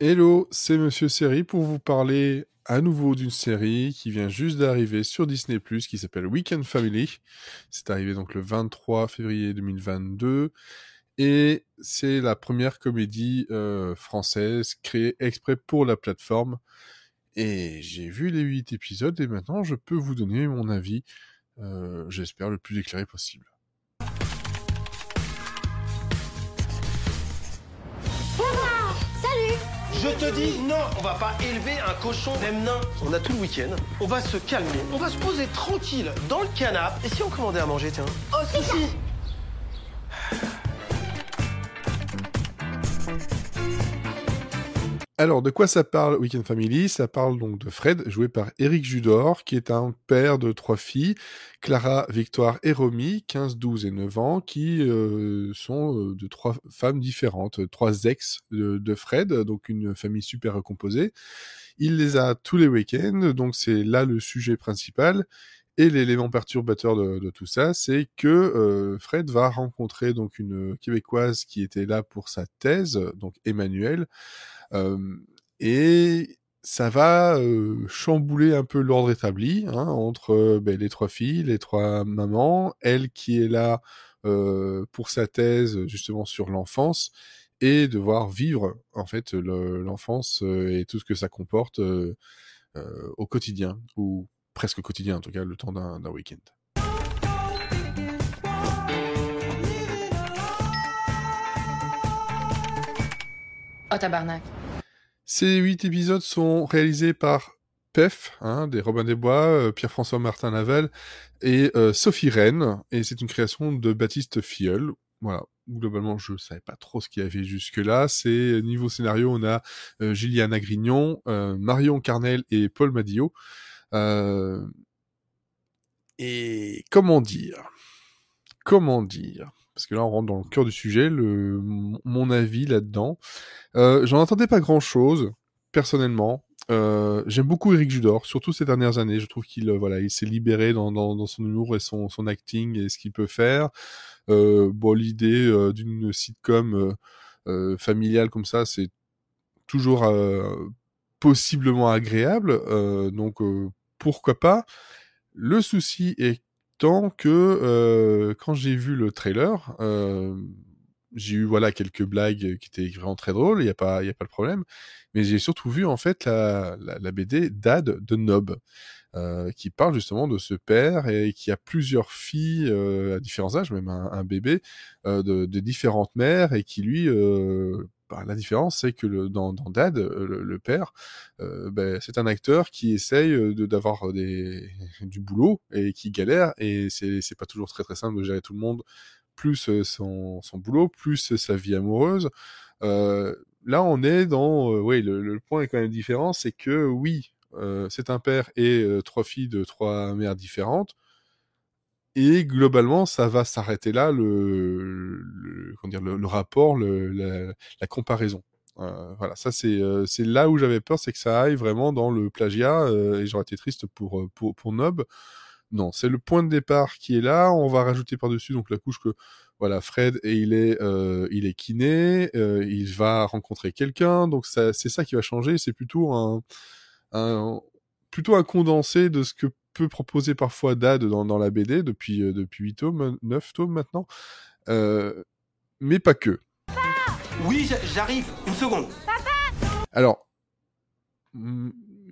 Hello, c'est Monsieur Série pour vous parler à nouveau d'une série qui vient juste d'arriver sur Disney+, qui s'appelle Weekend Family. C'est arrivé donc le 23 février 2022 et c'est la première comédie euh, française créée exprès pour la plateforme. Et j'ai vu les 8 épisodes et maintenant je peux vous donner mon avis, euh, j'espère le plus éclairé possible. Je te dis non, on va pas élever un cochon même nain. On a tout le week-end. On va se calmer. On va se poser tranquille dans le canapé. Et si on commandait à manger, tiens? Oh si Alors, de quoi ça parle Weekend Family? Ça parle donc de Fred, joué par Eric Judor, qui est un père de trois filles, Clara, Victoire et Romy, 15, 12 et 9 ans, qui euh, sont euh, de trois femmes différentes, trois ex de, Fred, donc une famille super recomposée. Il les a tous les week-ends, donc c'est là le sujet principal. Et l'élément perturbateur de, tout ça, c'est que euh, Fred va rencontrer donc une québécoise qui était là pour sa thèse, donc Emmanuel, euh, et ça va chambouler un peu l'ordre établi hein, entre ben, les trois filles, les trois mamans, elle qui est là pour sa thèse justement sur l'enfance et devoir vivre en fait l'enfance et tout ce que ça comporte au quotidien ou presque au quotidien en tout cas le temps d'un week-end. Oh tabarnak. Ces huit épisodes sont réalisés par Pef, hein, des Robin des Bois, euh, Pierre-François Martin Laval et euh, Sophie Rennes, et c'est une création de Baptiste Filleul. Voilà, globalement, je savais pas trop ce qu'il y avait jusque-là. C'est niveau scénario, on a euh, Juliana Grignon, euh, Marion Carnel et Paul Madillot. Et comment dire? Comment dire? Parce que là on rentre dans le cœur du sujet, mon avis là-dedans. Euh, J'en entendais pas grand-chose, personnellement. Euh, J'aime beaucoup Eric Judor, surtout ces dernières années. Je trouve qu'il euh, voilà, il s'est libéré dans, son humour et son, acting et ce qu'il peut faire. Bon, l'idée d'une sitcom familiale comme ça, c'est toujours possiblement agréable. donc pourquoi pas? Le souci est tant que quand j'ai vu le trailer, j'ai eu voilà quelques blagues qui étaient vraiment très drôles, il y a pas y a pas de problème, mais j'ai surtout vu en fait la, BD Dad de Nob. Qui parle justement de ce père et qui a plusieurs filles à différents âges, même un, bébé, de, différentes mères et qui lui bah, la différence, c'est que le, dans, dans, Dad, le, le père, euh, ben, c'est un acteur qui essaye de d'avoir des du boulot et qui galère et c'est c'est pas toujours très très simple de gérer tout le monde, plus son son boulot, plus sa vie amoureuse. Euh, là, on est dans, euh, oui, le, le, point est quand même différent, c'est que oui, c'est un père et trois filles de trois mères différentes et globalement, ça va s'arrêter là, le, le, comment dire, le, rapport, le, la, la, comparaison. Euh, voilà, ça c'est euh, c'est là où j'avais peur, c'est que ça aille vraiment dans le plagiat, euh, et j'aurais été triste pour euh, pour pour Nob. Non, c'est le point de départ qui est là. On va rajouter par dessus donc la couche que voilà Fred et il est euh, il est kiné, il va rencontrer quelqu'un, donc c'est ça qui va changer. C'est plutôt un, un plutôt un condensé de ce que peut proposer parfois Dad dans, dans la BD depuis, euh, depuis 8 tomes, 9 tomes maintenant. Euh, mais pas que. Papa oui, j'arrive. Une seconde. Papa Alors,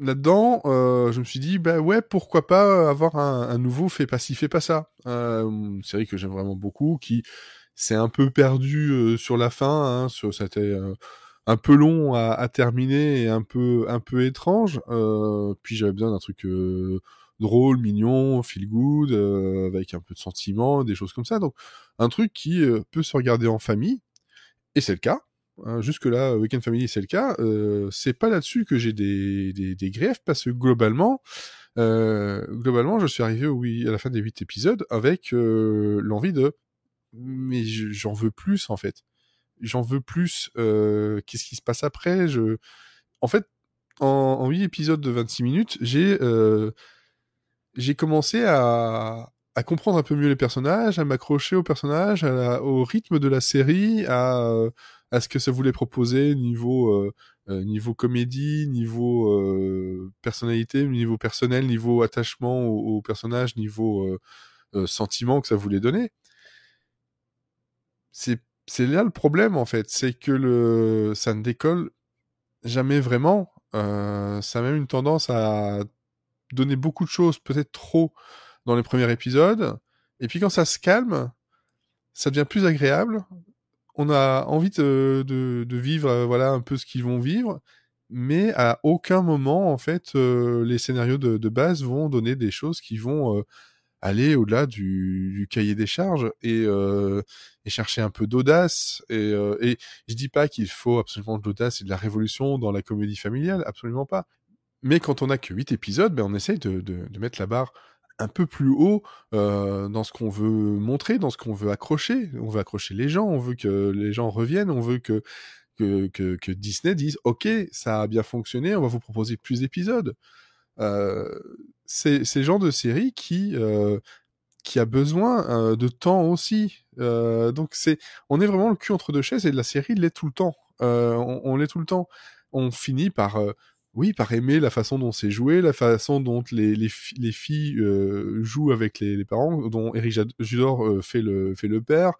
là-dedans, euh, je me suis dit, bah ouais, pourquoi pas avoir un, un nouveau Fais pas ci, fais pas ça. Euh, une série que j'aime vraiment beaucoup, qui s'est un peu perdu euh, sur la fin. Hein, sur, c'était euh, un peu long à, à, terminer et un peu, un peu étrange. puis j'avais besoin d'un truc drôle, mignon, feel good, euh, avec un peu de sentiment, des choses comme ça. Donc un truc qui euh, peut se regarder en famille, et c'est le cas. Hein, jusque là, Weekend Family, c'est le cas. Euh, c'est pas là-dessus que j'ai des, des, des, griefs, parce que globalement, euh, globalement, je suis arrivé oui, à la fin des huit épisodes avec euh, l'envie de, mais j'en veux plus en fait. J'en veux plus. Euh, Qu'est-ce qui se passe après? Je, en fait, en huit épisodes de 26 minutes, j'ai euh, j'ai commencé à, à comprendre un peu mieux les personnages, à m'accrocher aux personnages, au rythme de la série, à, à ce que ça voulait proposer niveau euh, euh, niveau comédie, niveau euh, personnalité, niveau personnel, niveau attachement au, au personnage, niveau euh, euh, sentiment que ça voulait donner. C'est c'est là le problème en fait, c'est que le ça ne décolle jamais vraiment. Euh, ça a même une tendance à donner beaucoup de choses, peut-être trop, dans les premiers épisodes. Et puis quand ça se calme, ça devient plus agréable. On a envie de, de, vivre, euh, voilà, un peu ce qu'ils vont vivre. Mais à aucun moment, en fait, euh, les scénarios de, de base vont donner des choses qui vont euh, aller au-delà du, du cahier des charges et, et chercher un peu d'audace. Et, et je dis pas qu'il faut absolument de l'audace et de la révolution dans la comédie familiale, absolument pas. Mais quand on a que 8 épisodes, ben on essaye de, de, de mettre la barre un peu plus haut euh, dans ce qu'on veut montrer, dans ce qu'on veut accrocher. On veut accrocher les gens, on veut que les gens reviennent, on veut que que, que, Disney dise OK, ça a bien fonctionné, on va vous proposer plus d'épisodes. Euh, c'est le genre de série qui euh, qui a besoin euh, de temps aussi. Euh, donc c'est on est vraiment le cul entre deux chaises et la série l'est tout le temps. Euh, on, on l'est tout le temps. On finit par euh, oui, par aimer la façon dont c'est joué, la façon dont les, les, les filles euh, jouent avec les, les parents, dont Eric Judor euh, fait, le, fait le père,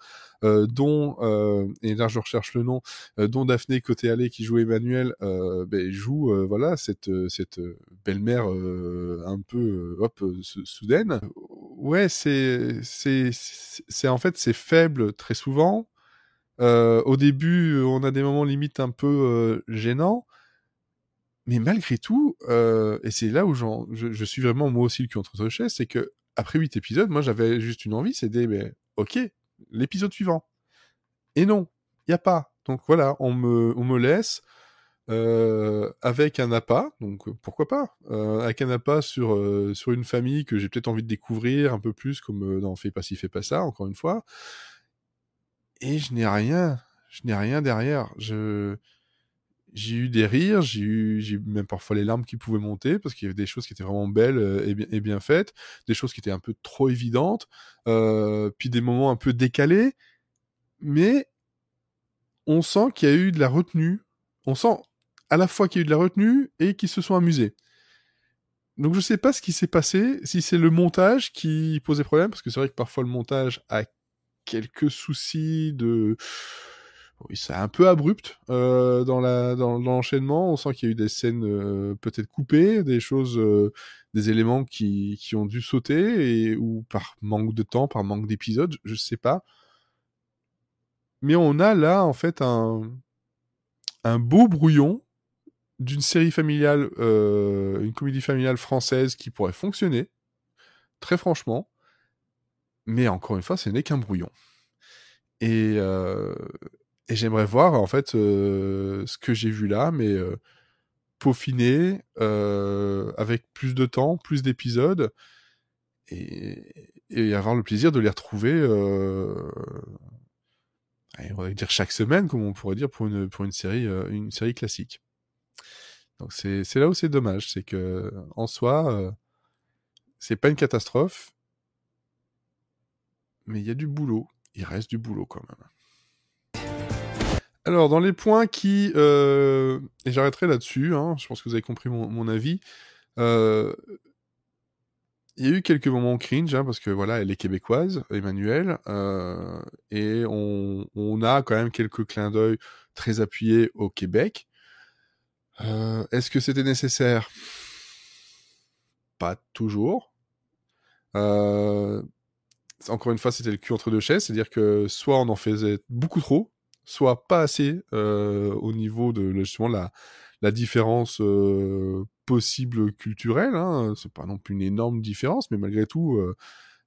euh, dont, euh, et là je recherche le nom, euh, dont Daphné Côté-Allé qui joue Emmanuel, euh, ben, joue voilà cette, cette belle-mère un peu hop, sou- soudaine. Ouais, c'est en fait c'est faible très souvent. Au début, on a des moments limite un peu gênants mais malgré tout, euh, et c'est là où je, suis vraiment moi aussi le cul entre deux chaises, c'est que après huit épisodes, moi j'avais juste une envie, c'est des, ben, ok, l'épisode suivant. Et non, il y a pas. Donc voilà, on me, laisse euh, avec un appât, donc euh, pourquoi pas, avec un appât sur une famille que j'ai peut-être envie de découvrir un peu plus, comme dans Fais pas ci, fais pas ça, encore une fois. Et je n'ai rien, je n'ai rien derrière. Je j'ai eu des rires, j'ai eu, j'ai même parfois les larmes qui pouvaient monter parce qu'il y avait des choses qui étaient vraiment belles euh, et bien, et bien faites, des choses qui étaient un peu trop évidentes, euh, puis des moments un peu décalés, mais on sent qu'il y a eu de la retenue. On sent à la fois qu'il y a eu de la retenue et qu'ils se sont amusés. Donc je sais pas ce qui s'est passé, si c'est le montage qui posait problème, parce que c'est vrai que parfois le montage a quelques soucis de c'est un peu abrupt euh, dans la dans, l'enchaînement. On sent qu'il y a eu des scènes euh, peut-être coupées, des choses, euh, des éléments qui, qui ont dû sauter et ou par manque de temps, par manque d'épisodes, je sais pas. Mais on a là en fait un un beau brouillon d'une série familiale, euh, une comédie familiale française qui pourrait fonctionner, très franchement. Mais encore une fois, ce n'est qu'un brouillon. Et, euh, et j'aimerais voir en fait euh, ce que j'ai vu là, mais euh, peaufiné, euh, avec plus de temps, plus d'épisodes, et, et avoir le plaisir de les retrouver, on va dire chaque semaine, comme on pourrait dire pour une, pour une, série, une série classique. Donc c'est là où c'est dommage, c'est que en soi, c'est pas une catastrophe, mais il y a du boulot. Il reste du boulot quand même. Alors, dans les points qui... Euh, et j'arrêterai là-dessus, hein, je pense que vous avez compris mon, avis. Euh, il y a eu quelques moments cringe, hein, parce que voilà, elle est québécoise, Emmanuel, euh, et on, on a quand même quelques clins d'œil très appuyés au Québec. Euh, Est-ce que c'était nécessaire? Pas toujours. Euh, encore une fois, c'était le cul entre deux chaises, c'est-à-dire que soit on en faisait beaucoup trop, soit pas assez euh, au niveau de justement la, la différence euh, possible culturelle. Hein. C'est pas non plus une énorme différence, mais malgré tout, euh,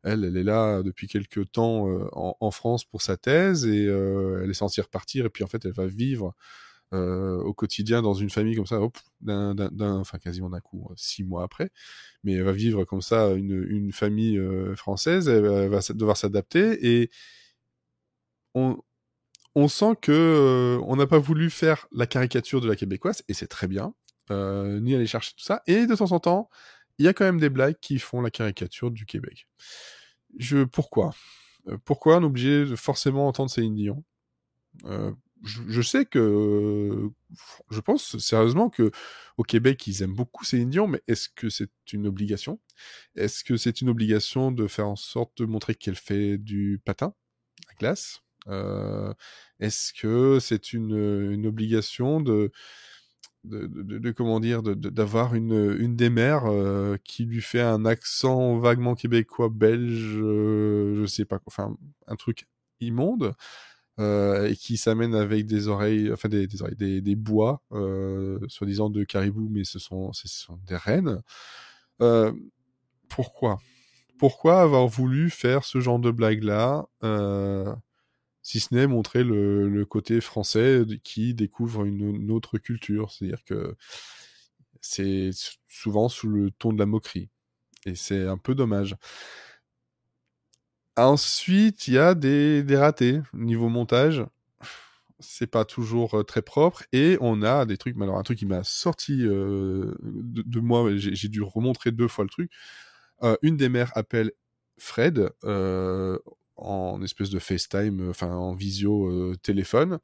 elle, elle est là depuis quelques temps en, France pour sa thèse et elle est censée repartir et puis en fait, elle va vivre au quotidien dans une famille comme ça, hop, d'un, enfin quasiment d'un coup, six mois après, mais elle va vivre comme ça une, une famille française, elle va, elle va devoir s'adapter et on, on sent que euh, on n'a pas voulu faire la caricature de la québécoise et c'est très bien, euh, ni aller chercher tout ça. Et de temps en temps, il y a quand même des blagues qui font la caricature du Québec. Je pourquoi? Euh, Pourquoi on est obligé de forcément entendre Céline Dion? Je, je sais que je pense sérieusement que au Québec ils aiment beaucoup Céline Dion, mais est-ce que c'est une obligation? Est-ce que c'est une obligation de faire en sorte de montrer qu'elle fait du patin à glace? Est-ce que c'est une, une obligation de de, comment dire d'avoir une une des mères euh, qui lui fait un accent vaguement québécois belge euh, je sais pas enfin un truc immonde euh, et qui s'amène avec des oreilles enfin des des, oreilles, des, bois euh, soi-disant de caribou mais ce sont ce sont des rennes euh, pourquoi? Pourquoi avoir voulu faire ce genre de blague là euh, si ce n'est montrer le, côté français qui découvre une, autre culture. C'est-à-dire que c'est souvent sous le ton de la moquerie. Et c'est un peu dommage. Ensuite, il y a des, des ratés. Niveau montage, c'est pas toujours euh, très propre. Et on a des trucs, alors un truc qui m'a sorti euh, de, moi, j'ai dû remontrer deux fois le truc. Euh, une des mères appelle Fred en espèce de FaceTime, enfin en visio euh, téléphone.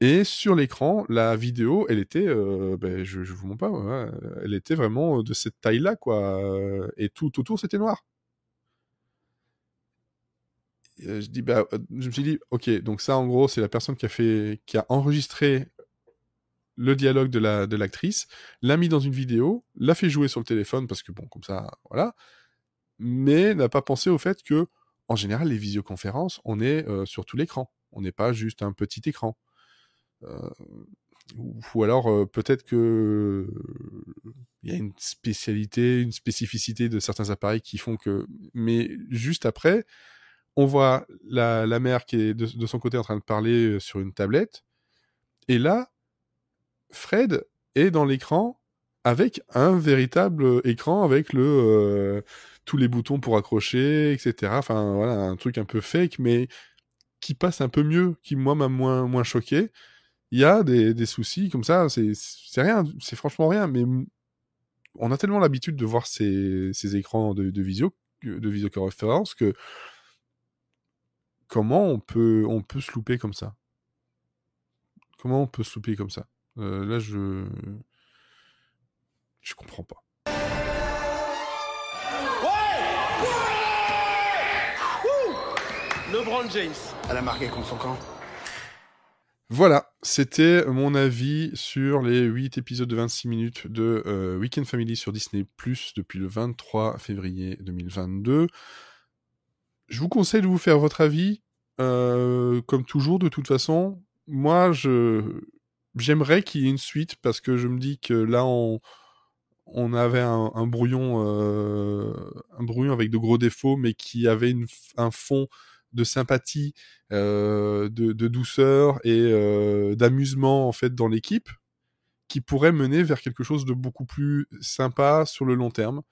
Et sur l'écran, la vidéo, elle était, euh, ben, je, je vous montre pas, ouais, elle était vraiment de cette taille-là, quoi. Et tout autour, c'était noir. Je dis, bah, je me suis dit, ok, donc ça, en gros, c'est la personne qui a fait, qui a enregistré le dialogue de la de l'actrice, l'a mis dans une vidéo, l'a fait jouer sur le téléphone parce que bon, comme ça, voilà. Mais n'a pas pensé au fait que en général, les visioconférences, on est sur tout l'écran. On n'est pas juste un petit écran. Ou, alors peut-être que il y a une spécialité, une spécificité de certains appareils qui font que. Mais juste après, on voit la, mère qui est de, son côté en train de parler sur une tablette. Et là, Fred est dans l'écran avec un véritable écran avec le tous les boutons pour accrocher, etc. Enfin voilà, un truc un peu fake, mais qui passe un peu mieux, qui moi m'a moins moins choqué. Il y a des, des soucis comme ça, c'est rien, c'est franchement rien, mais on a tellement l'habitude de voir ces, ces écrans de, de visio de visioconférence que comment on peut on peut se louper comme ça? Comment on peut se louper comme ça? Euh, Là je je comprends pas. LeBron James. Elle a marqué contre son camp. Voilà, c'était mon avis sur les 8 épisodes de 26 minutes de euh, Weekend Family sur Disney Plus depuis le 23 février 2022. Je vous conseille de vous faire votre avis. Euh, comme toujours, de toute façon, moi, je j'aimerais qu'il y ait une suite parce que je me dis que là, on, on avait un, un brouillon, euh, un brouillon avec de gros défauts, mais qui avait une, un fond de sympathie, euh, de, de, douceur et euh, d'amusement en fait dans l'équipe, qui pourrait mener vers quelque chose de beaucoup plus sympa sur le long terme.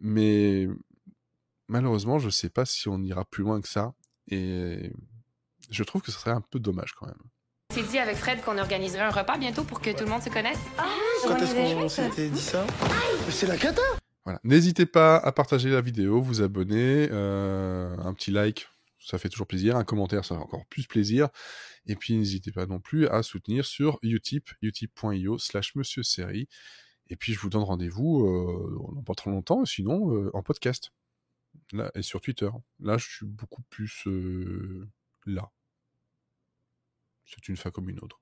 Mais malheureusement, je sais pas si on ira plus loin que ça, et je trouve que ce serait un peu dommage quand même. C'est dit avec Fred qu'on organiserait un repas bientôt pour que tout le monde se connaisse. Ah, Quand est-ce qu'on s'était dit ça? C'est la cata Voilà. N'hésitez pas à partager la vidéo, vous abonner, euh, un petit like, ça fait toujours plaisir, un commentaire, ça fait encore plus plaisir. Et puis n'hésitez pas non plus à soutenir sur utip, utip.io slash monsieur série. Et puis je vous donne rendez-vous euh, dans pas trop longtemps, sinon euh, en podcast. Là, et sur Twitter. Là, je suis beaucoup plus euh, là. C'est une fois comme une autre.